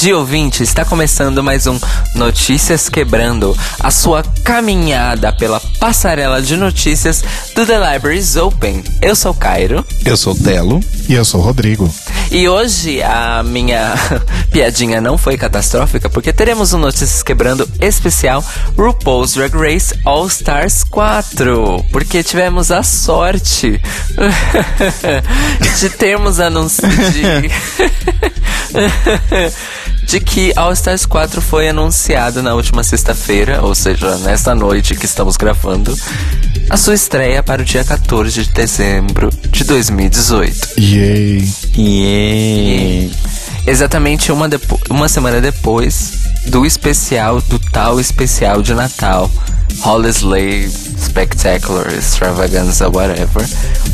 Dia, ouvinte! Está começando mais um Notícias Quebrando, a sua caminhada pela passarela de notícias do The Libraries Open. Eu sou Cairo. Eu sou Telo. E eu sou Rodrigo. E hoje a minha piadinha não foi catastrófica, porque teremos um Notícias Quebrando especial RuPaul's Drag Race All Stars 4. Porque tivemos a sorte de termos anúncio de. que All Stars 4 foi anunciado na última sexta-feira, ou seja, nesta noite que estamos gravando, a sua estreia para o dia 14 de dezembro de 2018. Yay! Yay! Exatamente uma, uma semana depois do especial, do tal especial de Natal, Holiday Spectacular Extravaganza, whatever.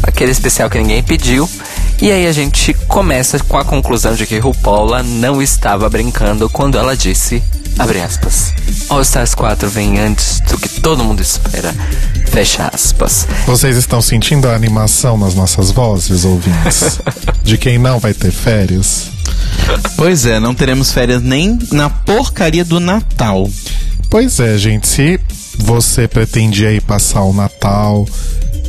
Aquele especial que ninguém pediu. E aí a gente começa com a conclusão de que RuPaula não estava brincando quando ela disse, abre aspas, All Stars 4 vem antes do que todo mundo espera, fecha aspas. Vocês estão sentindo a animação nas nossas vozes, ouvintes? de quem não vai ter férias? Pois é, não teremos férias nem na porcaria do Natal. Pois é, gente, se você pretendia ir passar o Natal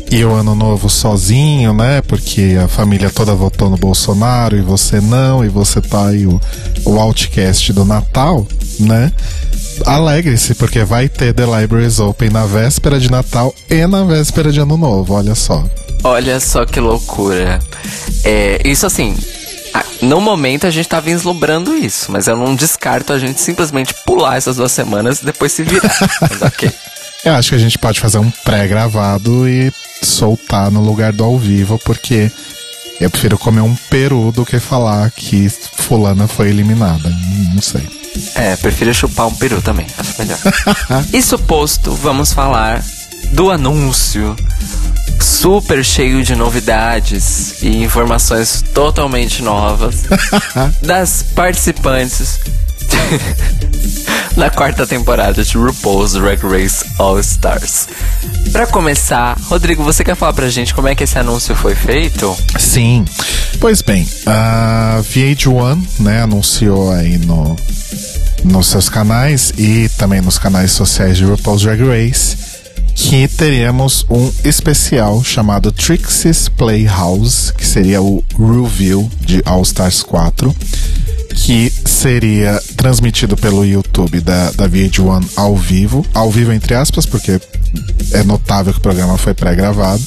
e o Ano Novo sozinho, né? Porque a família toda votou no Bolsonaro e você não, e você tá aí o, o outcast do Natal, né? Alegre-se, porque vai ter The Libraries Open na véspera de Natal e na véspera de Ano Novo, olha só. Olha só que loucura. É, isso assim, no momento a gente tá vislumbrando isso, mas eu não descarto a gente simplesmente pular essas duas semanas e depois se virar. mas ok. Eu acho que a gente pode fazer um pré-gravado e soltar no lugar do ao vivo, porque eu prefiro comer um peru do que falar que fulana foi eliminada. Não sei. É, prefiro chupar um peru também, acho melhor. Isso posto, vamos falar do anúncio super cheio de novidades e informações totalmente novas das participantes na quarta temporada de RuPaul's Drag Race All Stars. Para começar, Rodrigo, você quer falar pra gente como é que esse anúncio foi feito? Sim. Pois bem, a VH1, né, anunciou aí no nos seus canais e também nos canais sociais de RuPaul's Drag Race que teríamos um especial chamado Trixie's Playhouse, que seria o review de All Stars 4 que seria transmitido pelo YouTube da, da VH1 ao vivo, ao vivo entre aspas, porque é notável que o programa foi pré-gravado,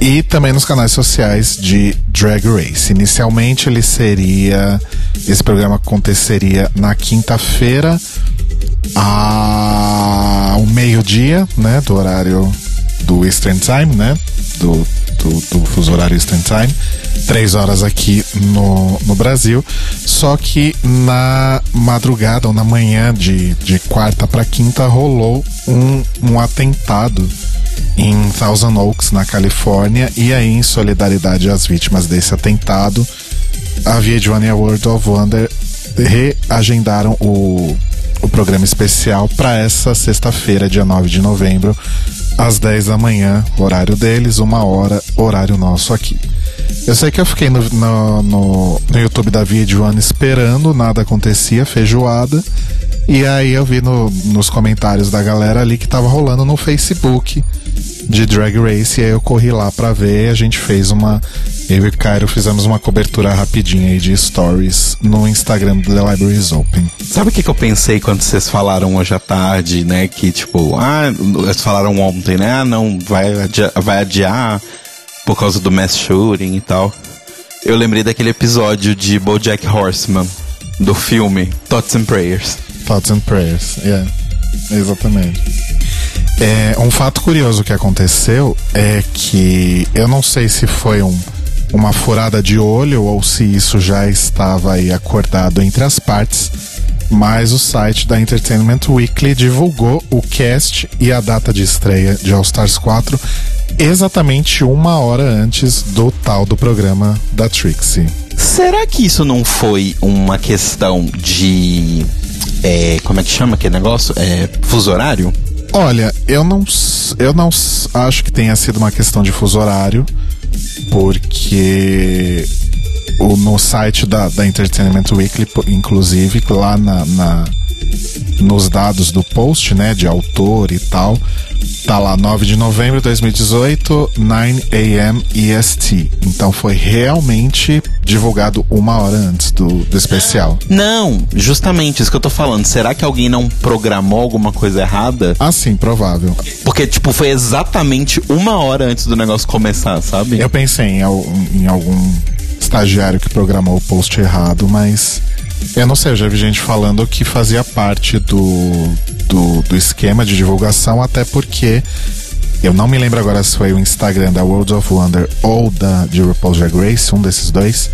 e também nos canais sociais de Drag Race. Inicialmente ele seria. Esse programa aconteceria na quinta-feira, ao meio-dia, né? Do horário do Eastern Time, né? Do, do, do fuso horário Eastern Time três horas aqui no, no Brasil. Só que na madrugada ou na manhã de, de quarta para quinta rolou um, um atentado em Thousand Oaks, na Califórnia, e aí, em solidariedade às vítimas desse atentado, a VH1 e a World of Wonder reagendaram o, o programa especial para essa sexta-feira, dia 9 de novembro, às 10 da manhã, horário deles, uma hora, horário nosso aqui. Eu sei que eu fiquei no, no, no, no YouTube da VH1 esperando, nada acontecia, feijoada. E aí eu vi no, nos comentários da galera ali que tava rolando no Facebook de Drag Race. E aí eu corri lá pra ver. A gente fez uma. Eu e o Cairo fizemos uma cobertura rapidinha aí de stories no Instagram do The Libraries Open. Sabe o que, que eu pensei quando vocês falaram hoje à tarde, né? Que tipo, ah, eles falaram ontem, né? Ah, não, vai adiar, vai adiar por causa do mass shooting e tal. Eu lembrei daquele episódio de BoJack Horseman, do filme Thoughts and Prayers. Thoughts and Prayers, yeah. Exatamente. É, um fato curioso que aconteceu é que eu não sei se foi um, uma furada de olho ou se isso já estava aí acordado entre as partes, mas o site da Entertainment Weekly divulgou o cast e a data de estreia de All Stars 4 exatamente uma hora antes do tal do programa da Trixie. Será que isso não foi uma questão de. É, como é que chama aquele negócio? É, fuso horário? Olha, eu não, eu não acho que tenha sido uma questão de fuso horário, porque o, no site da, da Entertainment Weekly, inclusive, lá na, na, nos dados do post, né, de autor e tal, tá lá 9 de novembro de 2018, 9 a.m. EST. Então foi realmente divulgado uma hora antes do, do especial. Não, justamente isso que eu tô falando. Será que alguém não programou alguma coisa errada? Ah, sim, provável. Porque, tipo, foi exatamente uma hora antes do negócio começar, sabe? Eu pensei em, em algum estagiário que programou o post errado, mas eu não sei, eu já vi gente falando que fazia parte do, do, do esquema de divulgação, até porque eu não me lembro agora se foi o Instagram da World of Wonder ou da de RuPaul's Drag Race, um desses dois,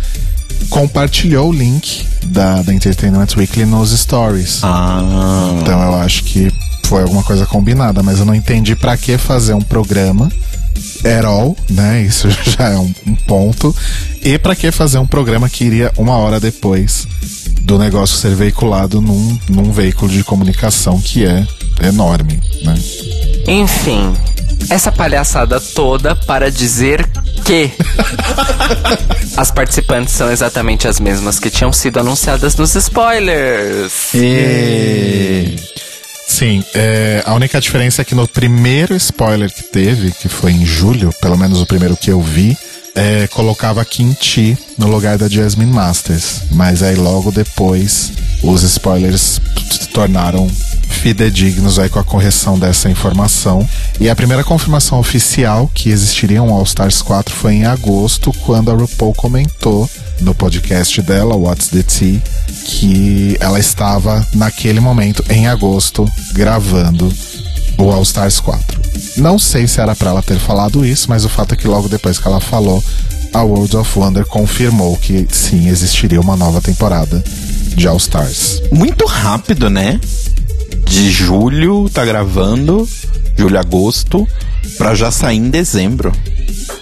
compartilhou o link da, da Entertainment Weekly nos stories. Ah. Então eu acho que foi alguma coisa combinada, mas eu não entendi para que fazer um programa at all, né? Isso já é um, um ponto. E para que fazer um programa que iria uma hora depois do negócio ser veiculado num, num veículo de comunicação que é enorme, né? Enfim, essa palhaçada toda para dizer que as participantes são exatamente as mesmas que tinham sido anunciadas nos spoilers. E... Sim, é, a única diferença é que no primeiro spoiler que teve, que foi em julho, pelo menos o primeiro que eu vi, é, colocava Kim Chi no lugar da Jasmine Masters. Mas aí logo depois os spoilers se tornaram fidedignos aí com a correção dessa informação. E a primeira confirmação oficial que existiria um All Stars 4 foi em agosto, quando a RuPaul comentou no podcast dela, What's the Tea, que ela estava naquele momento, em agosto, gravando o All Stars 4. Não sei se era para ela ter falado isso, mas o fato é que logo depois que ela falou, a World of Wonder confirmou que sim, existiria uma nova temporada de All Stars. Muito rápido, né? De julho, tá gravando, julho, agosto, pra já sair em dezembro.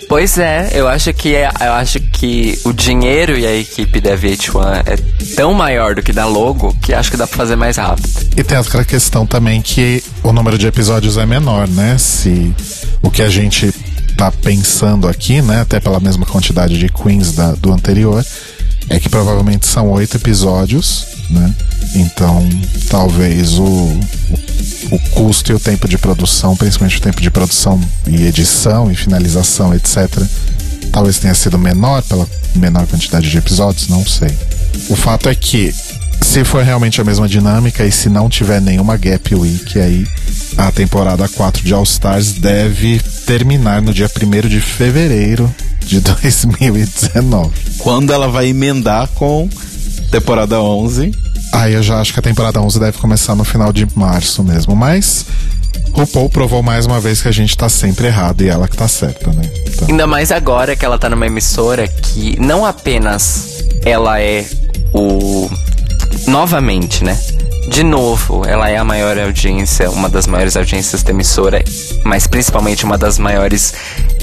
Pois é, eu acho que é, eu acho que o dinheiro e a equipe da VH1 é tão maior do que da logo que acho que dá pra fazer mais rápido. E tem aquela questão também que o número de episódios é menor, né? Se o que a gente tá pensando aqui, né, até pela mesma quantidade de queens da, do anterior, é que provavelmente são oito episódios, né? Então, talvez o, o, o, custo e o tempo de produção, principalmente o tempo de produção e edição e finalização, etc., talvez tenha sido menor pela menor quantidade de episódios, não sei. O fato é que, se for realmente a mesma dinâmica e se não tiver nenhuma gap week, aí a temporada 4 de All Stars deve terminar no dia 1 de fevereiro de 2019. Quando ela vai emendar com temporada 11. Aí eu já acho que a temporada 11 deve começar no final de março mesmo, mas RuPaul provou mais uma vez que a gente tá sempre errado e ela que tá certa, né? Então... Ainda mais agora que ela tá numa emissora que não apenas ela é o. Novamente, né? De novo, ela é a maior audiência, uma das maiores audiências da emissora, mas principalmente uma das maiores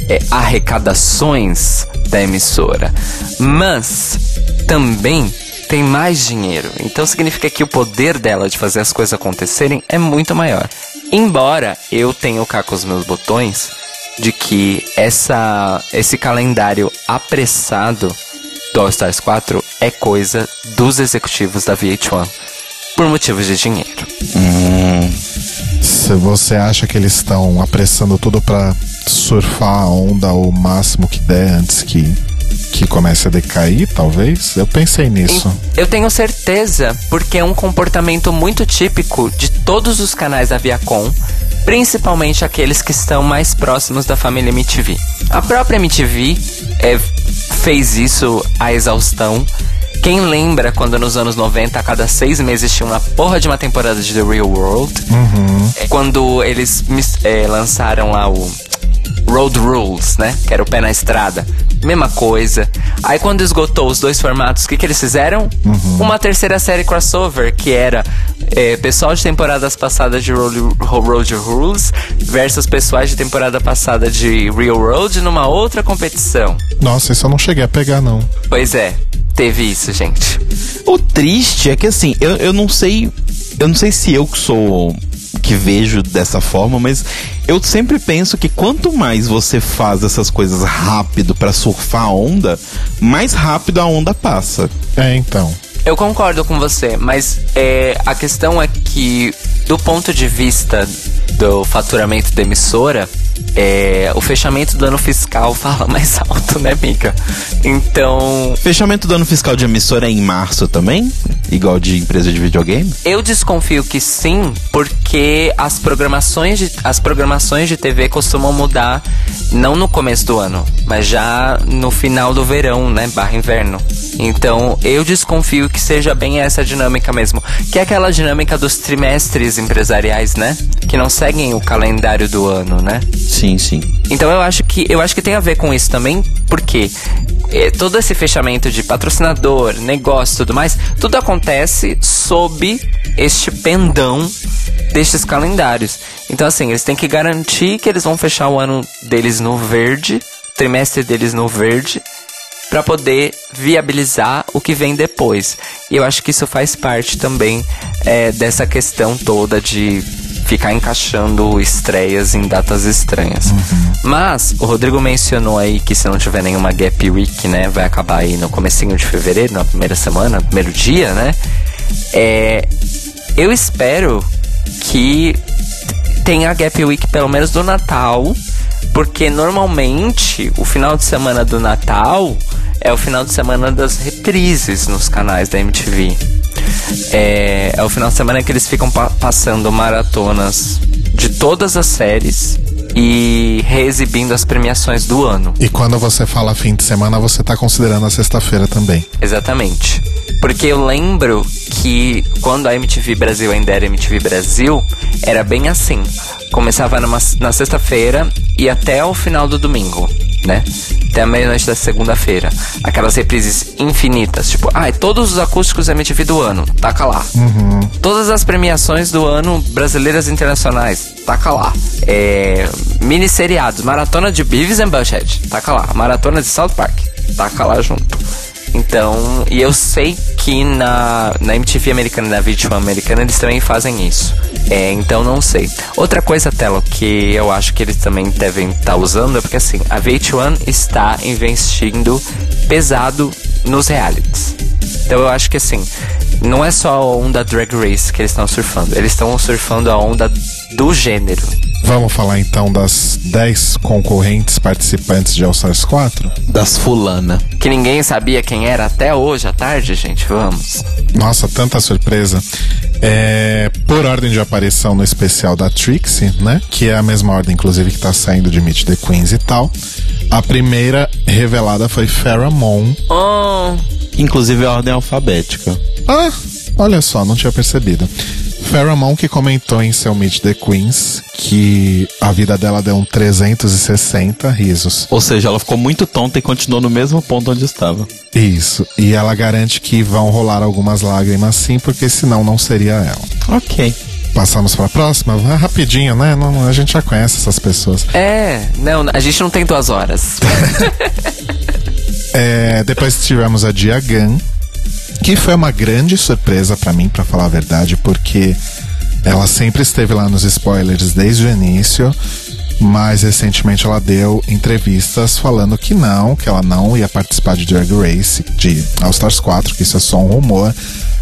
é, arrecadações da emissora. Mas também tem mais dinheiro. Então significa que o poder dela de fazer as coisas acontecerem é muito maior. Embora eu tenha cá com os meus botões de que essa, esse calendário apressado do All Stars 4 é coisa dos executivos da VH1 por motivos de dinheiro. Hum. Se você acha que eles estão apressando tudo para surfar a onda o máximo que der antes que que comece a decair, talvez? Eu pensei nisso. Eu tenho certeza, porque é um comportamento muito típico de todos os canais da Viacom, principalmente aqueles que estão mais próximos da família MTV. A própria MTV é, fez isso à exaustão. Quem lembra quando nos anos 90, a cada seis meses tinha uma porra de uma temporada de The Real World? Uhum. Quando eles é, lançaram lá o Road Rules, né? Que era o pé na estrada. Mesma coisa. Aí quando esgotou os dois formatos, o que, que eles fizeram? Uhum. Uma terceira série crossover, que era é, pessoal de temporadas passadas de Road, Road Rules versus pessoais de temporada passada de Real World numa outra competição. Nossa, isso eu não cheguei a pegar, não. Pois é, teve isso, gente. O triste é que assim, eu, eu não sei. Eu não sei se eu que sou que vejo dessa forma, mas eu sempre penso que quanto mais você faz essas coisas rápido para surfar a onda, mais rápido a onda passa. É, então. Eu concordo com você, mas é, a questão é que, do ponto de vista do faturamento da emissora, é, o fechamento do ano fiscal fala mais alto, né, Mika? Então. Fechamento do ano fiscal de emissora é em março também? Igual de empresa de videogame? Eu desconfio que sim, porque as programações de, as programações de TV costumam mudar não no começo do ano, mas já no final do verão, né? Barra inverno. Então eu desconfio que seja bem essa dinâmica mesmo. Que é aquela dinâmica dos trimestres empresariais, né? Que não seguem o calendário do ano, né? Sim, sim. Então eu acho que eu acho que tem a ver com isso também, porque é, todo esse fechamento de patrocinador, negócio, tudo mais, tudo acontece sob este pendão destes calendários. Então assim, eles têm que garantir que eles vão fechar o ano deles no verde, trimestre deles no verde, para poder viabilizar o que vem depois. E eu acho que isso faz parte também é, dessa questão toda de ficar encaixando estreias em datas estranhas. Mas o Rodrigo mencionou aí que se não tiver nenhuma gap week, né, vai acabar aí no comecinho de fevereiro, na primeira semana, primeiro dia, né? É, eu espero que tenha gap week pelo menos do Natal, porque normalmente o final de semana do Natal é o final de semana das reprises nos canais da MTV. É, é o final de semana que eles ficam pa passando maratonas de todas as séries e reexibindo as premiações do ano. E quando você fala fim de semana, você tá considerando a sexta-feira também. Exatamente. Porque eu lembro que quando a MTV Brasil ainda era MTV Brasil, era bem assim. Começava numa, na sexta-feira e até o final do domingo, né? Até a meia-noite da segunda-feira. Aquelas reprises infinitas, tipo, ai, ah, todos os acústicos MTV do ano, taca lá. Uhum. Todas as premiações do ano brasileiras e internacionais, taca lá. É, mini seriados, maratona de Beavis and Butthead, taca lá. Maratona de South Park, taca lá junto. Então, e eu sei que na, na MTV americana na VH1 americana eles também fazem isso. É, então não sei. Outra coisa, Telo, que eu acho que eles também devem estar tá usando é porque assim, a VH1 está investindo pesado nos realities. Então eu acho que assim, não é só a onda Drag Race que eles estão surfando, eles estão surfando a onda do gênero. Vamos falar então das 10 concorrentes participantes de All Stars 4? Das fulana. Que ninguém sabia quem era até hoje à tarde, gente. Vamos. Nossa, tanta surpresa. É, por ordem de aparição no especial da Trixie, né? Que é a mesma ordem, inclusive, que tá saindo de Meet the Queens e tal. A primeira revelada foi Farrah Moon. Oh. Inclusive a ordem alfabética. Ah, olha só, não tinha percebido. Pheromone que comentou em seu Meet the Queens que a vida dela deu um 360 risos. Ou seja, ela ficou muito tonta e continuou no mesmo ponto onde estava. Isso. E ela garante que vão rolar algumas lágrimas sim, porque senão não seria ela. Ok. Passamos para a próxima? Ah, rapidinho, né? Não, a gente já conhece essas pessoas. É, não, a gente não tem duas horas. é, depois tivemos a Diagan, que foi uma grande surpresa para mim, para falar a verdade, porque ela sempre esteve lá nos spoilers desde o início, mas recentemente ela deu entrevistas falando que não, que ela não ia participar de Drag Race, de All Stars 4, que isso é só um rumor,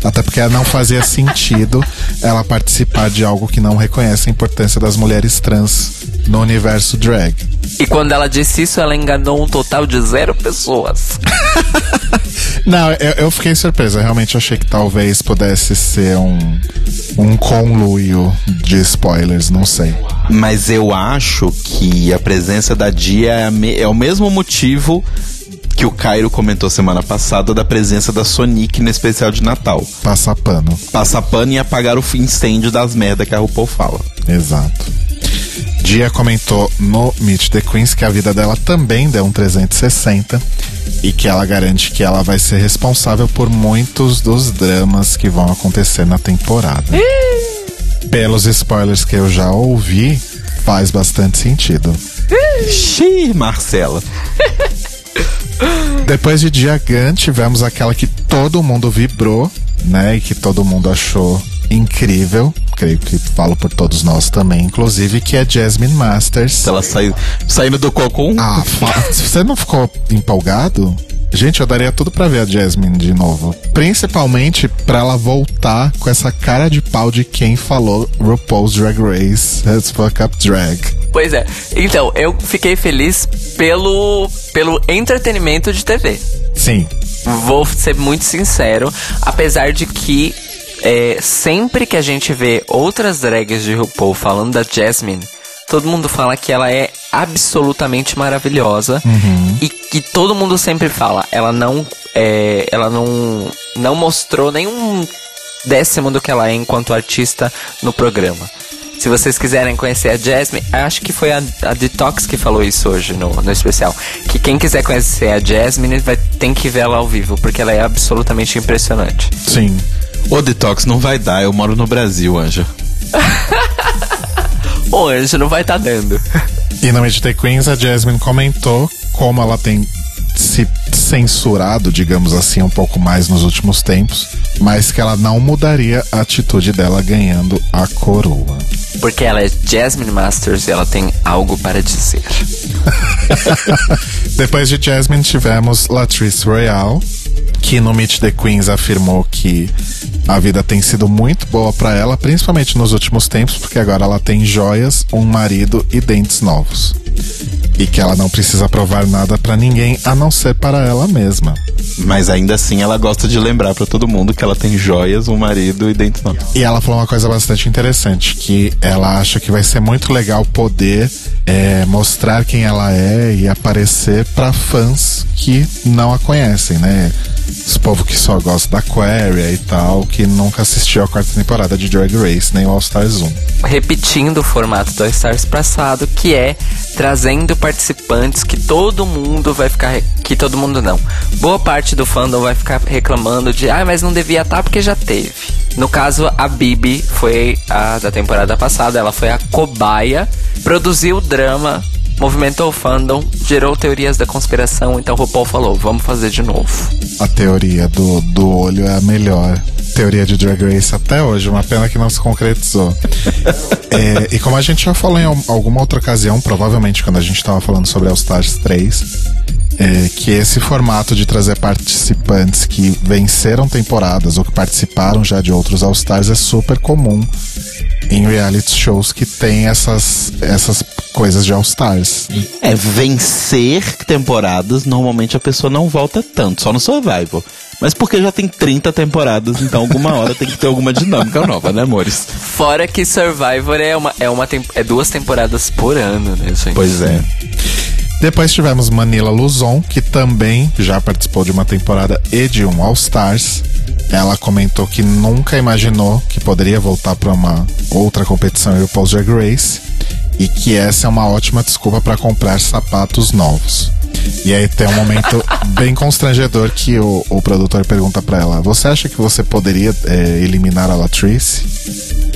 até porque não fazia sentido ela participar de algo que não reconhece a importância das mulheres trans no universo drag. E quando ela disse isso, ela enganou um total de zero pessoas. Não, eu, eu, fiquei surpresa. Eu realmente achei que talvez pudesse ser um, um conluio de spoilers, não sei. Mas eu acho que a presença da Dia é, é o mesmo motivo que o Cairo comentou semana passada da presença da Sonic no especial de Natal. Passar pano. Passar pano e apagar o incêndio das merdas que a RuPaul fala. Exato. Dia comentou no Meet the Queens que a vida dela também deu um 360 e que ela garante que ela vai ser responsável por muitos dos dramas que vão acontecer na temporada. Pelos spoilers que eu já ouvi, faz bastante sentido. Xiii, Marcela. Depois de Diagan, tivemos aquela que todo mundo vibrou, né? E que todo mundo achou incrível, creio que falo por todos nós também, inclusive, que é Jasmine Masters. Ela sai, saindo do cocô. Ah, você não ficou empolgado? Gente, eu daria tudo pra ver a Jasmine de novo. Principalmente pra ela voltar com essa cara de pau de quem falou RuPaul's Drag Race has fuck up drag. Pois é. Então, eu fiquei feliz pelo, pelo entretenimento de TV. Sim. Vou ser muito sincero, apesar de que é, sempre que a gente vê outras drags de RuPaul falando da Jasmine, todo mundo fala que ela é absolutamente maravilhosa e que todo mundo sempre fala, ela não é, ela não não mostrou nenhum décimo do que ela é enquanto artista no programa. Se vocês quiserem conhecer a Jasmine, acho que foi a, a Detox que falou isso hoje no, no especial. Que quem quiser conhecer a Jasmine vai, tem que ver ela ao vivo, porque ela é absolutamente impressionante. Sim. Ô, Detox, não vai dar. Eu moro no Brasil, Anja. O Anjo não vai tá dando. E na Meet the Queens, a Jasmine comentou como ela tem se censurado, digamos assim, um pouco mais nos últimos tempos, mas que ela não mudaria a atitude dela ganhando a coroa. Porque ela é Jasmine Masters e ela tem algo para dizer. Depois de Jasmine, tivemos Latrice Royale, que no Meet the Queens afirmou que a vida tem sido muito boa pra ela, principalmente nos últimos tempos, porque agora ela tem joias, um marido e dentes novos. E que ela não precisa provar nada pra ninguém a não ser para ela mesma. Mas ainda assim, ela gosta de lembrar pra todo mundo que ela tem joias, um marido e dentes novos. E ela falou uma coisa bastante interessante, que ela acha que vai ser muito legal poder é, mostrar quem ela é e aparecer pra fãs que não a conhecem, né? Esse povo que só gosta da Aquaria e tal, que nunca assistiu a quarta temporada de Drag Race, nem o All Stars 1. Repetindo o formato do All Stars passado, que é trazendo participantes que todo mundo vai ficar. Que todo mundo não. Boa parte do fandom vai ficar reclamando de, ah, mas não devia estar porque já teve. No caso, a Bibi foi a da temporada passada, ela foi a cobaia, produziu drama, movimentou o fandom, gerou teorias da conspiração, então o RuPaul falou, vamos fazer de novo. A teoria do, do olho é a melhor teoria de Drag Race até hoje, uma pena que não se concretizou. É, e como a gente já falou em al- alguma outra ocasião, provavelmente quando a gente estava falando sobre All Stars 3, é, que esse formato de trazer participantes que venceram temporadas ou que participaram já de outros All Stars é super comum em reality shows que tem essas, essas coisas de All Stars. É, vencer temporadas, normalmente a pessoa não volta tanto, só no Survival. Mas porque já tem 30 temporadas, então alguma hora tem que ter alguma dinâmica nova, né, amores? Fora que Survivor é, uma, é, uma é duas temporadas por ano, né, gente? Pois é. Depois tivemos Manila Luzon, que também já participou de uma temporada e de um All Stars. Ela comentou que nunca imaginou que poderia voltar para uma outra competição RuPaul's Drag Race e que essa é uma ótima desculpa para comprar sapatos novos. E aí tem um momento bem constrangedor que o, o produtor pergunta pra ela: Você acha que você poderia é, eliminar a Latrice?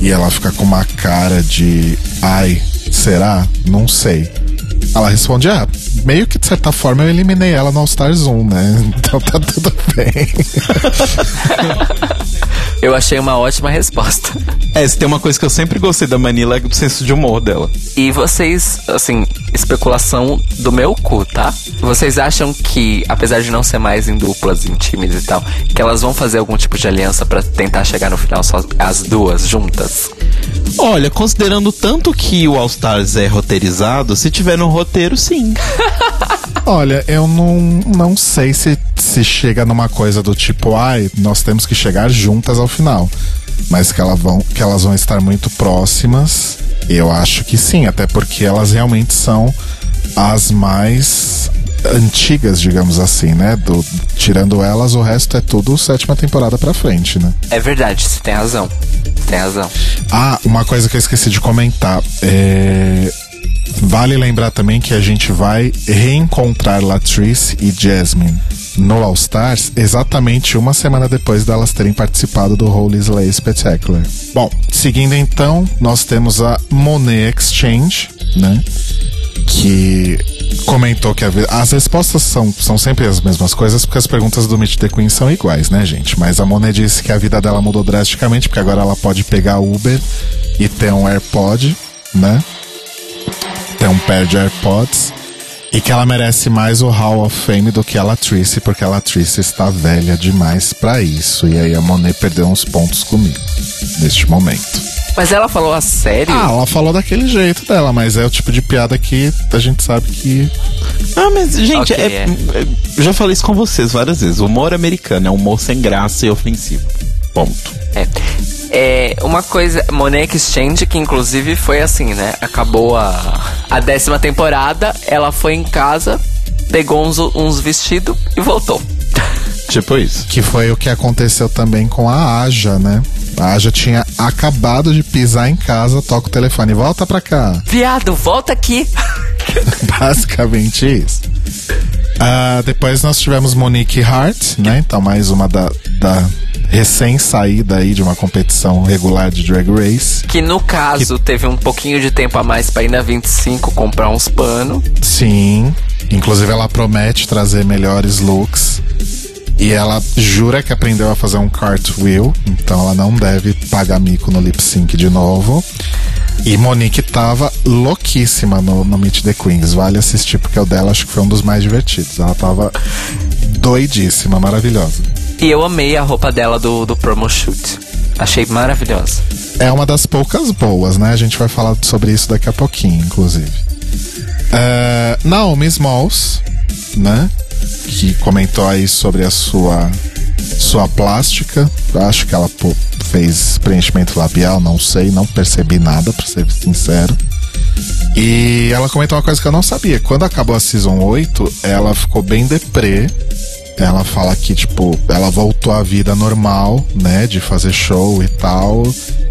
E ela fica com uma cara de: Ai, será? Não sei. Ela responde: Ah, meio que de certa forma eu eliminei ela no All Stars 1, né? Então tá tudo bem. Eu achei uma ótima resposta. É, se tem uma coisa que eu sempre gostei da Manila é do senso de humor dela. E vocês, assim, especulação do meu cu, tá? Vocês acham que, apesar de não ser mais em duplas, em times e tal, que elas vão fazer algum tipo de aliança pra tentar chegar no final só as duas juntas? Olha, considerando tanto que o All Stars é roteirizado, se tiver no roteiro, sim. Olha, eu não, não sei se, se chega numa coisa do tipo, ai, nós temos que chegar juntas ao final. Mas que, ela vão, que elas vão estar muito próximas, eu acho que sim, até porque elas realmente são as mais antigas, digamos assim, né? Do, tirando elas, o resto é tudo sétima temporada pra frente, né? É verdade, você tem razão. Tem razão. Ah, uma coisa que eu esqueci de comentar. É... Vale lembrar também que a gente vai reencontrar Latrice e Jasmine no All Stars exatamente uma semana depois delas terem participado do Holy Slay Spectacular. Bom, seguindo então, nós temos a Monet Exchange, né? Que comentou que a as respostas são, são sempre as mesmas coisas, porque as perguntas do Meet the Queen são iguais, né, gente? Mas a Monet disse que a vida dela mudou drasticamente, porque agora ela pode pegar Uber e ter um AirPod, né? Ter um pair de AirPods. E que ela merece mais o Hall of Fame do que a Latrice, porque a Latrice está velha demais pra isso. E aí a Monet perdeu uns pontos comigo, neste momento. Mas ela falou a sério? Ah, ela falou daquele jeito dela, mas é o tipo de piada que a gente sabe que Ah, mas, gente, Ok, é- é. é- eu já falei isso com vocês várias vezes. O humor americano é um humor sem graça e ofensivo. Ponto. É. É, uma coisa, Monet Exchange, que inclusive foi assim, né? Acabou a, a décima temporada, ela foi em casa, pegou uns, uns vestidos e voltou. Tipo isso. Que foi o que aconteceu também com a Aja, né? A Aja tinha acabado de pisar em casa, toca o telefone, volta pra cá. Viado, volta aqui! Basicamente isso. Ah, depois nós tivemos Monique Hart, né? Então mais uma da, da recém-saída aí de uma competição regular de Drag Race. Que no caso teve um pouquinho de tempo a mais pra ir na 25 comprar uns panos. Sim. Inclusive ela promete trazer melhores looks. E ela jura que aprendeu a fazer um cartwheel, então ela não deve pagar mico no lip sync de novo. E Monique tava louquíssima no, no Meet the Queens. Vale assistir, porque o dela acho que foi um dos mais divertidos. Ela tava doidíssima, maravilhosa. E eu amei a roupa dela do, do promo shoot. Achei maravilhosa. É uma das poucas boas, né? A gente vai falar sobre isso daqui a pouquinho, inclusive. É, Naomi Smalls, né? Que comentou aí sobre a sua sua plástica. Acho que ela pô, fez preenchimento labial, não sei, não percebi nada, pra ser sincero. E ela comentou uma coisa que eu não sabia. Quando acabou a Season 8, ela ficou bem deprê. Ela fala que, tipo, ela voltou à vida normal, né? De fazer show e tal.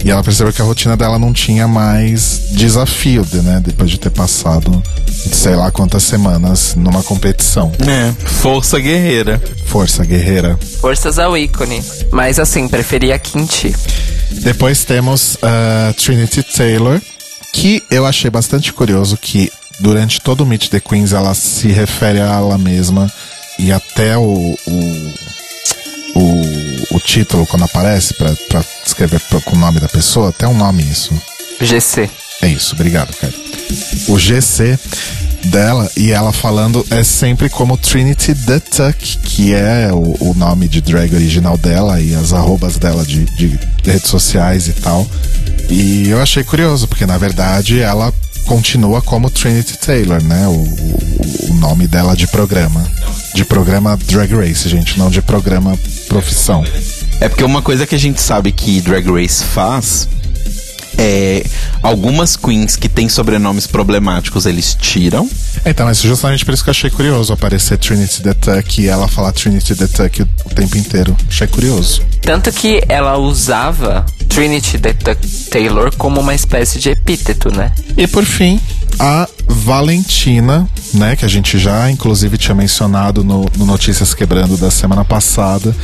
E ela percebeu que a rotina dela não tinha mais desafio, né? Depois de ter passado, sei lá quantas semanas numa competição. É, força guerreira. Força guerreira. Forças ao ícone. Mas assim, preferi a Kinti. Depois temos a Trinity Taylor, que eu achei bastante curioso que durante todo o Meet the Queens ela se refere a ela mesma e até o, o, o, o título quando aparece pra, pra escrever pro- com o nome da pessoa, até um nome isso. GC. É isso, obrigado, cara. O GC dela e ela falando é sempre como Trinity the Tuck, que é o, o nome de drag original dela e as arrobas dela de, de redes sociais e tal. E eu achei curioso, porque na verdade ela continua como Trinity Taylor, né? O, o, nome dela de programa. De programa Drag Race, gente, não de programa profissão. É porque uma coisa que a gente sabe que Drag Race faz é algumas queens que têm sobrenomes problemáticos eles tiram. Então, mas justamente por isso que eu achei curioso aparecer Trinity the Tuck e ela falar Trinity the Tuck o, o tempo inteiro. Achei curioso. Tanto que ela usava Trinity Taylor como uma espécie de epíteto, né? E por fim, a Valentina, né, que a gente já inclusive tinha mencionado no, no Notícias Quebrando da semana passada,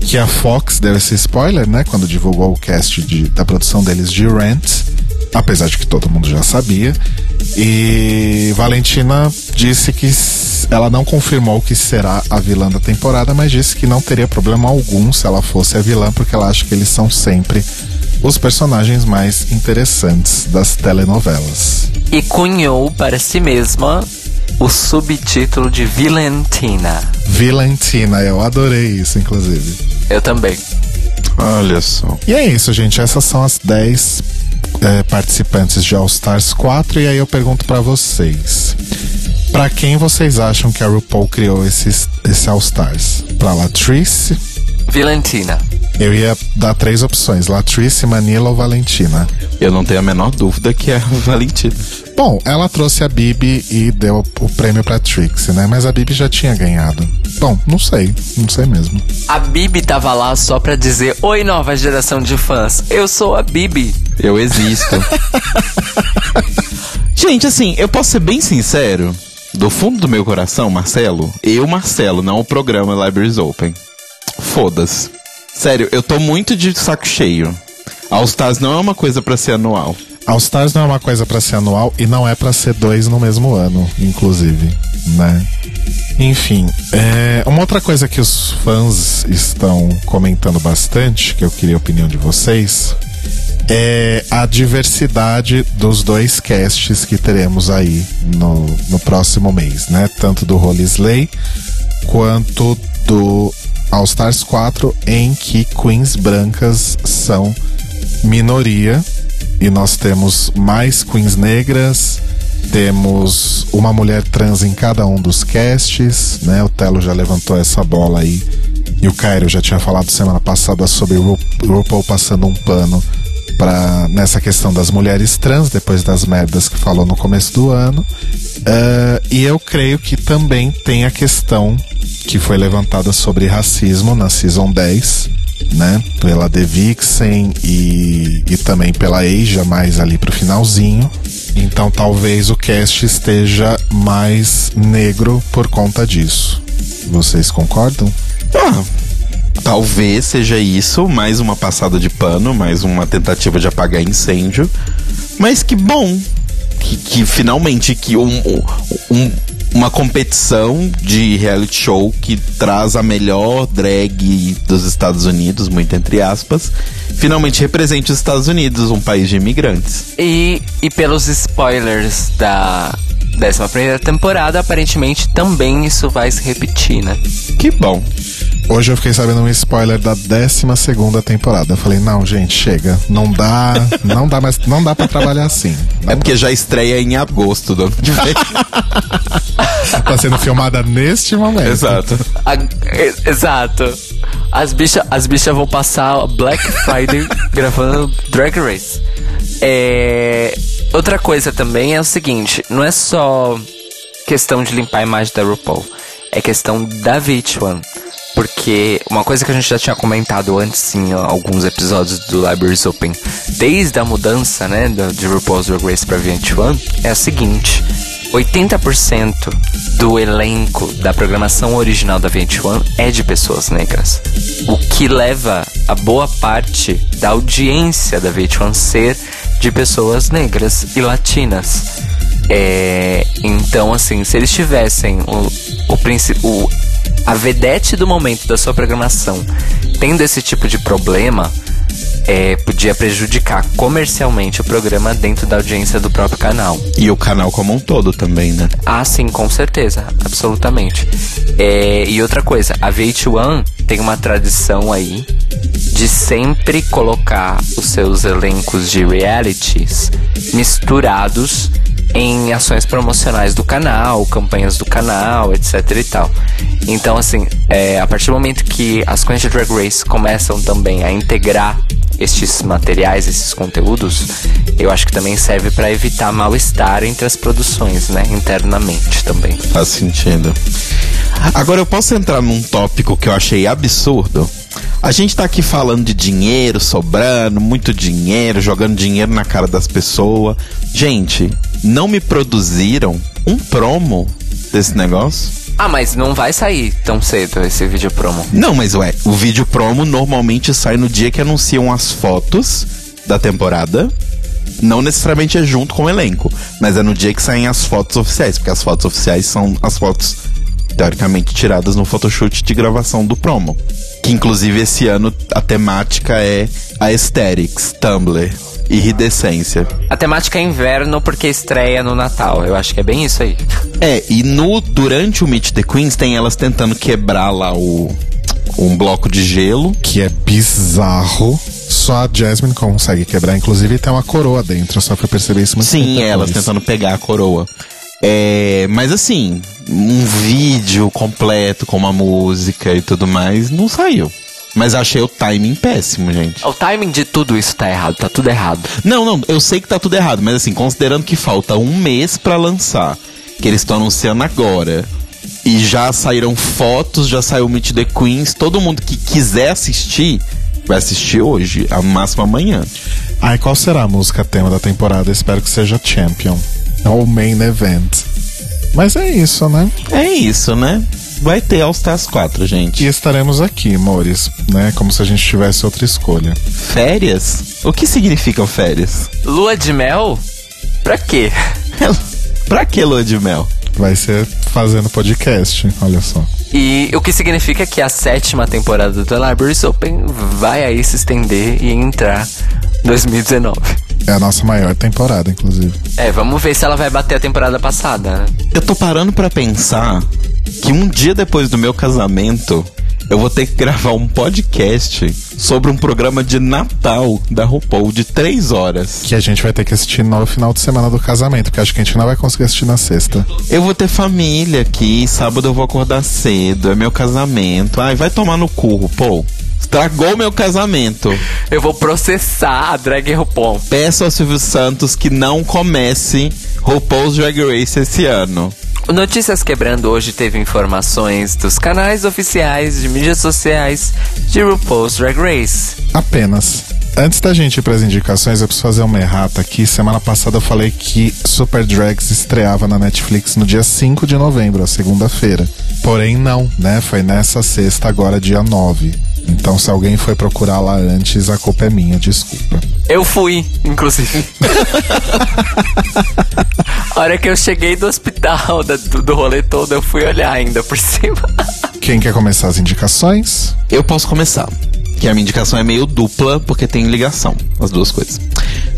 que a Fox deu esse spoiler, né, quando divulgou o cast de, da produção deles de Rent, apesar de que todo mundo já sabia. E Valentina disse que ela não confirmou que será a vilã da temporada, mas disse que não teria problema algum se ela fosse a vilã, porque ela acha que eles são sempre os personagens mais interessantes das telenovelas. E cunhou para si mesma o subtítulo de Vilentina. Vilentina, eu adorei isso, inclusive. Eu também. Olha só. E é isso, gente. Essas são as 10 é, participantes de All Stars 4. E aí eu pergunto pra vocês: Pra quem vocês acham que a RuPaul criou esses, esse All Stars? Pra Latrice? Vilentina. Eu ia dar três opções: Latrice, Manila ou Valentina. Eu não tenho a menor dúvida que é a Valentina. Bom, ela trouxe a Bibi e deu o prêmio pra Trixie, né? Mas a Bibi já tinha ganhado. Bom, não sei, não sei mesmo. A Bibi tava lá só pra dizer: Oi, nova geração de fãs, eu sou a Bibi. Eu existo. Gente, assim, eu posso ser bem sincero. Do fundo do meu coração, Marcelo, eu, Marcelo, não o programa Libraries Open. Foda-se. Sério, eu tô muito de saco cheio. All Stars não é uma coisa pra ser anual. All Stars não é uma coisa para ser anual e não é para ser dois no mesmo ano, inclusive, né? Enfim, é, uma outra coisa que os fãs estão comentando bastante, que eu queria a opinião de vocês, é a diversidade dos dois casts que teremos aí no, no próximo mês, né? Tanto do Holy Slay quanto do All Stars 4, em que queens brancas são minoria e nós temos mais queens negras, temos uma mulher trans em cada um dos casts, né? O Telo já levantou essa bola aí. E o Cairo já tinha falado semana passada sobre o RuPaul passando um pano para nessa questão das mulheres trans, depois das merdas que falou no começo do ano. Uh, e eu creio que também tem a questão que foi levantada sobre racismo na Season 10, né? Pela The Vixen e, e também pela Asia, mais ali pro finalzinho. Então talvez o cast esteja mais negro por conta disso. Vocês concordam? Ah, talvez seja isso, mais uma passada de pano, mais uma tentativa de apagar incêndio. Mas que bom que, que finalmente que um, um, uma competição de reality show que traz a melhor drag dos Estados Unidos, muito entre aspas, finalmente represente os Estados Unidos, um país de imigrantes. E, e pelos spoilers da décima primeira temporada, aparentemente também isso vai se repetir, né? Que bom. Hoje eu fiquei sabendo um spoiler da 12 segunda temporada. Eu falei, não, gente, chega. Não dá, não dá mais, não dá para trabalhar assim. Não é porque já estreia em agosto do ano que vem. tá sendo filmada neste momento. Exato. A, exato. As bichas as bicha vão passar Black Friday gravando Drag Race. É, outra coisa também é o seguinte, não é só questão de limpar a imagem da RuPaul, é questão da VH1. Porque uma coisa que a gente já tinha comentado antes em alguns episódios do Libraries Open, desde a mudança, né, de RuPaul's Drag Race para VH1, é a seguinte: 80% do elenco da programação original da VH1 é de pessoas negras. O que leva a boa parte da audiência da VH1 ser de pessoas negras e latinas. É, então, assim, se eles tivessem o, o, o, a vedete do momento da sua programação tendo esse tipo de problema, é, podia prejudicar comercialmente o programa dentro da audiência do próprio canal. E o canal como um todo também, né? Ah, sim, com certeza, absolutamente. É, e outra coisa, a VH1 tem uma tradição aí de sempre colocar os seus elencos de realities misturados em ações promocionais do canal, campanhas do canal, etc e tal. Então, assim, é, a partir do momento que as Queens de Drag Race começam também a integrar estes materiais, esses conteúdos, eu acho que também serve para evitar mal-estar entre as produções, né, internamente também. Faz sentido. Agora eu posso entrar num tópico que eu achei absurdo. A gente tá aqui falando de dinheiro sobrando, muito dinheiro, jogando dinheiro na cara das pessoas. Gente, não me produziram um promo desse negócio? Ah, mas não vai sair tão cedo esse vídeo promo. Não, mas ué, o vídeo promo normalmente sai no dia que anunciam as fotos da temporada. Não necessariamente é junto com o elenco, mas é no dia que saem as fotos oficiais, porque as fotos oficiais são as fotos teoricamente tiradas no photoshoot de gravação do promo. Que inclusive esse ano a temática é a Aesthetics, Tumblr, iridescência. A temática é inverno porque estreia no Natal. Eu acho que é bem isso aí. É, e no durante o Meet the Queens tem elas tentando quebrar lá o um bloco de gelo. Que é bizarro. Só a Jasmine consegue quebrar. Inclusive tem uma coroa dentro. Só pra perceber isso muito Sim, elas tentando pegar a coroa. É, mas assim, um vídeo completo com uma música e tudo mais não saiu. Mas achei o timing péssimo, gente. O timing de tudo isso tá errado, tá tudo errado. Não, não, eu sei que tá tudo errado, mas assim, considerando que falta um mês para lançar, que eles estão anunciando agora, e já saíram fotos, já saiu o Meet the Queens, todo mundo que quiser assistir, vai assistir hoje, a máxima amanhã. Ai, qual será a música tema da temporada? Espero que seja Champion. Ou Main Event. Mas é isso, né? É isso, né? Vai ter All Stars 4, gente. E estaremos aqui, amores, né? Como se a gente tivesse outra escolha. Férias? O que significam férias? Lua de mel? Pra quê? pra que lua de mel? Vai ser fazendo podcast, olha só. E o que significa que a sétima temporada do Libraries Open vai aí se estender e entrar 2019. É a nossa maior temporada, inclusive. É, vamos ver se ela vai bater a temporada passada, né? Eu tô parando para pensar que um dia depois do meu casamento, eu vou ter que gravar um podcast sobre um programa de Natal da RuPaul de três horas. Que a gente vai ter que assistir no final de semana do casamento, porque acho que a gente não vai conseguir assistir na sexta. Eu vou ter família aqui, sábado eu vou acordar cedo, é meu casamento. Ai, vai tomar no cu, RuPaul. Estragou meu casamento. Eu vou processar a drag RuPaul. Peço ao Silvio Santos que não comece RuPaul's Drag Race esse ano. O Notícias Quebrando hoje teve informações dos canais oficiais de mídias sociais de RuPaul's Drag Race. Apenas. Antes da gente ir para as indicações, eu preciso fazer uma errata aqui. Semana passada eu falei que Super Drags estreava na Netflix no dia 5 de novembro, a segunda-feira. Porém, não, né? Foi nessa sexta, agora dia 9. Então, se alguém foi procurar lá antes, a culpa é minha, desculpa. Eu fui, inclusive. a hora que eu cheguei do hospital, do, do rolê todo, eu fui olhar ainda por cima. Quem quer começar as indicações? Eu posso começar. Que a minha indicação é meio dupla, porque tem ligação, as duas coisas.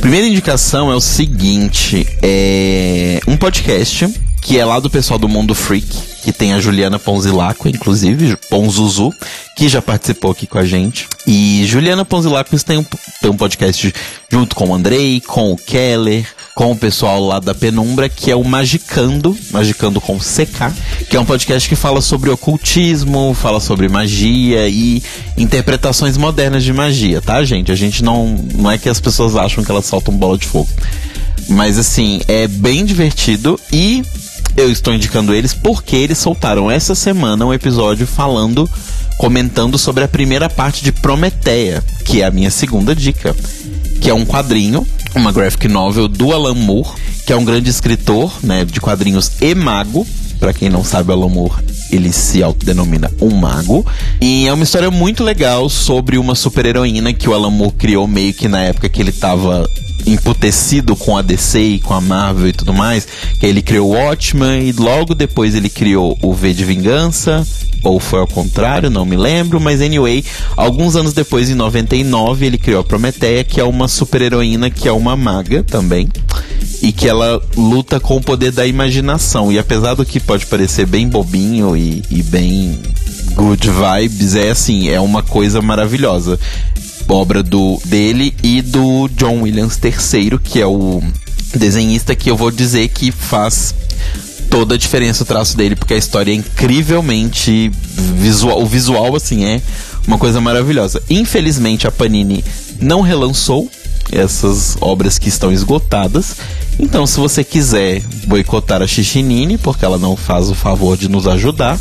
Primeira indicação é o seguinte: é um podcast que é lá do pessoal do Mundo Freak, que tem a Juliana Ponzilaco, inclusive, Ponzuzu, que já participou aqui com a gente. E Juliana Ponzilaco tem um, tem um podcast junto com o Andrei, com o Keller, com o pessoal lá da Penumbra, que é o Magicando, Magicando com CK, que é um podcast que fala sobre ocultismo, fala sobre magia e interpretações modernas de magia, tá, gente? A gente não. Não é que as pessoas acham que elas soltam bola de fogo. Mas assim, é bem divertido e eu estou indicando eles porque eles soltaram essa semana um episódio falando, comentando sobre a primeira parte de Prometeia, que é a minha segunda dica, que é um quadrinho, uma graphic novel do Alan Moore, que é um grande escritor, né, de quadrinhos e mago. Para quem não sabe, o Alan Moore ele se autodenomina um mago. E é uma história muito legal sobre uma super-heroína que o Alan Moore criou meio que na época que ele tava emputecido com a DC e com a Marvel e tudo mais, que ele criou o Watchman e logo depois ele criou o V de Vingança, ou foi ao contrário, não me lembro, mas anyway, alguns anos depois, em 99, ele criou a Prometeia, que é uma super-heroína que é uma maga também, e que ela luta com o poder da imaginação. E apesar do que pode parecer bem bobinho e, e bem good vibes, é assim, é uma coisa maravilhosa obra do dele e do John Williams III, que é o desenhista que eu vou dizer que faz toda a diferença o traço dele, porque a história é incrivelmente visual, o visual assim é uma coisa maravilhosa. Infelizmente a Panini não relançou essas obras que estão esgotadas. Então, se você quiser boicotar a Xixinine, porque ela não faz o favor de nos ajudar,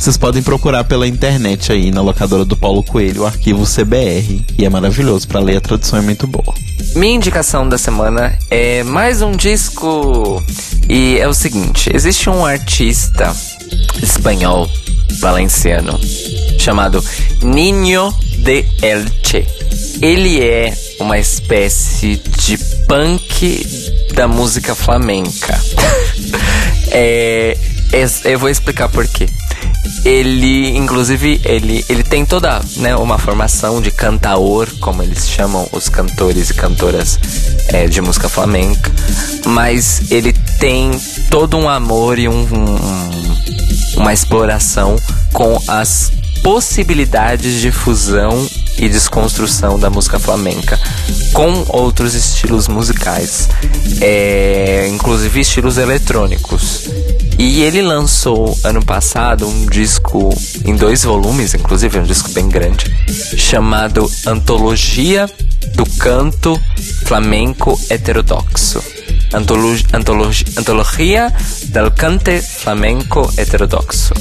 vocês podem procurar pela internet aí na locadora do Paulo Coelho, o arquivo CBR, e é maravilhoso para ler, a tradução é muito boa. Minha indicação da semana é mais um disco e é o seguinte, existe um artista espanhol valenciano chamado Niño de Elche. Ele é uma espécie de punk da música flamenca. é, é, eu vou explicar por quê. Ele, inclusive, ele, ele tem toda né, uma formação de cantaor, como eles chamam os cantores e cantoras é, de música flamenca, mas ele tem todo um amor e um, um, uma exploração com as possibilidades de fusão e desconstrução da música flamenca com outros estilos musicais, é, inclusive estilos eletrônicos. E ele lançou ano passado um disco em dois volumes, inclusive um disco bem grande, chamado Antologia do Canto Flamenco Heterodoxo. Antologia, Antologia del Cante Flamenco Heterodoxo.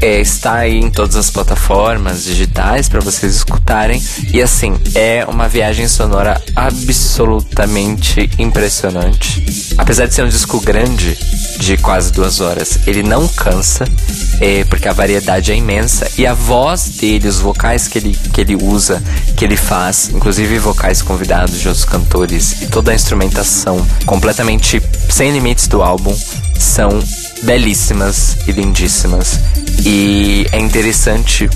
É, está aí em todas as plataformas digitais para vocês escutarem. E assim, é uma viagem sonora absolutamente impressionante. Apesar de ser um disco grande, de quase duas horas. Ele não cansa, é, porque a variedade é imensa. E a voz dele, os vocais que ele, que ele usa, que ele faz, inclusive vocais convidados de outros cantores, e toda a instrumentação completamente sem limites do álbum, são belíssimas e lindíssimas. E é interessante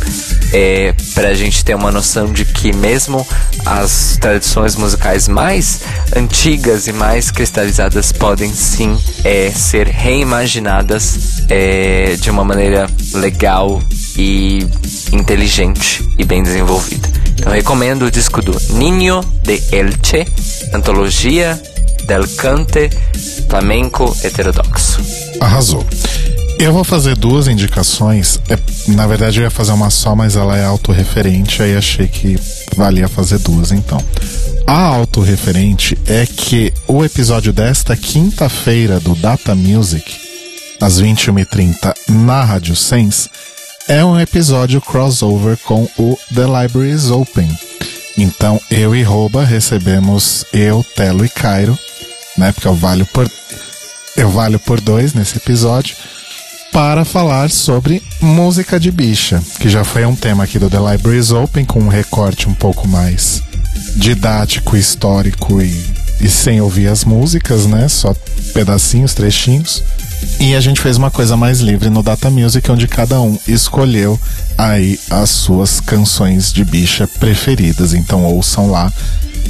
é, para a gente ter uma noção de que mesmo as tradições musicais mais antigas e mais cristalizadas podem sim é, ser reimaginadas é, de uma maneira legal e inteligente e bem desenvolvida. Então recomendo o disco do Niño de Elche, antologia del cante flamenco heterodoxo. Arrasou. Eu vou fazer duas indicações. É, na verdade, eu ia fazer uma só, mas ela é autorreferente, aí achei que valia fazer duas, então. A autorreferente é que o episódio desta quinta-feira do Data Music, às 21h30, na Rádio Sense, é um episódio crossover com o The Libraries Open. Então, eu e Roba recebemos eu, Telo e Cairo, né? Porque eu valho por, eu valho por dois nesse episódio para falar sobre música de bicha, que já foi um tema aqui do The Libraries Open, com um recorte um pouco mais didático, histórico e, e sem ouvir as músicas, né? Só pedacinhos, trechinhos. E a gente fez uma coisa mais livre no Data Music, onde cada um escolheu aí as suas canções de bicha preferidas. Então ouçam lá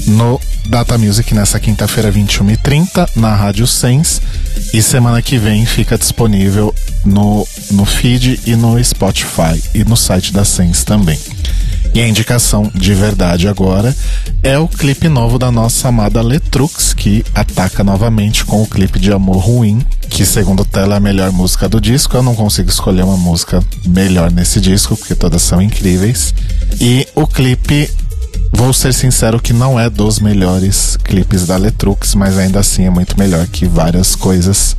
no Data Music nessa quinta-feira, 21h30, na Rádio Sense. E semana que vem fica disponível no, no feed e no Spotify e no site da Sense também. E a indicação de verdade agora é o clipe novo da nossa amada Letrux, que ataca novamente com o clipe de Amor Ruim, que segundo Tela é a melhor música do disco. Eu não consigo escolher uma música melhor nesse disco, porque todas são incríveis. E o clipe Vou ser sincero que não é dos melhores clipes da Letrux, mas ainda assim é muito melhor que várias coisas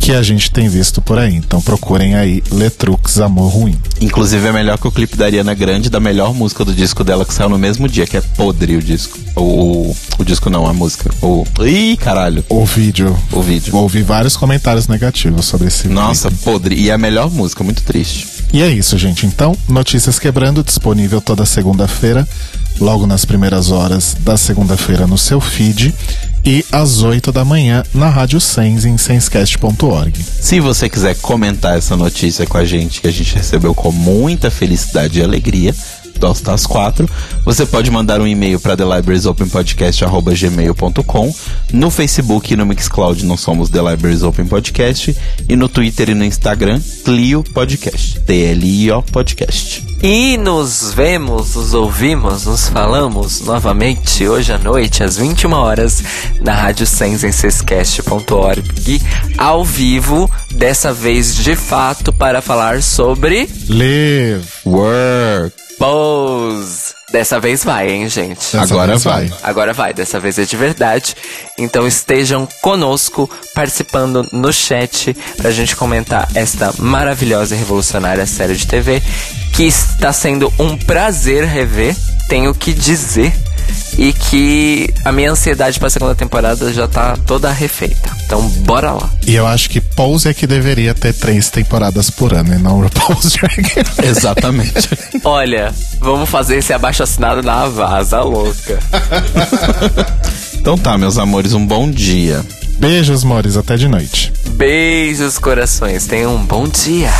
que a gente tem visto por aí. Então procurem aí Letrux Amor Ruim. Inclusive é melhor que o clipe da Ariana Grande da melhor música do disco dela que saiu no mesmo dia, que é Podre o disco. O, o, o disco não, a música. O. Ih, caralho. O vídeo. O vídeo. Ouvi vários comentários negativos sobre esse Nossa, clipe. podre. E é a melhor música, muito triste. E é isso, gente. Então, Notícias Quebrando, disponível toda segunda-feira, logo nas primeiras horas da segunda-feira no seu feed e às 8 da manhã na Rádio Sens em senscast.org. Se você quiser comentar essa notícia com a gente, que a gente recebeu com muita felicidade e alegria, Tosta às quatro. Você pode mandar um e-mail para thelibrariesopenpodcast.gmail.com No Facebook e no Mixcloud não somos The Libraries Open Podcast. E no Twitter e no Instagram, Clio Podcast. T-L-I-O Podcast. E nos vemos, nos ouvimos, nos falamos novamente hoje à noite, às 21 horas, na Rádio Sensensescast.org, ao vivo, dessa vez de fato, para falar sobre Live! Work. Pose. Dessa vez vai, hein, gente? Dessa Agora vez vai. Agora vai, dessa vez é de verdade. Então estejam conosco, participando no chat, pra gente comentar esta maravilhosa e revolucionária série de TV, que está sendo um prazer rever, tenho que dizer. E que a minha ansiedade pra segunda temporada já tá toda refeita. Então, bora lá. E eu acho que Pose é que deveria ter três temporadas por ano e não RuPaul's Drag Race. Exatamente. Olha, vamos fazer esse abaixo assinado na vaza louca. então tá, meus amores, um bom dia. Beijos, mores, até de noite. Beijos, corações. Tenham um bom dia.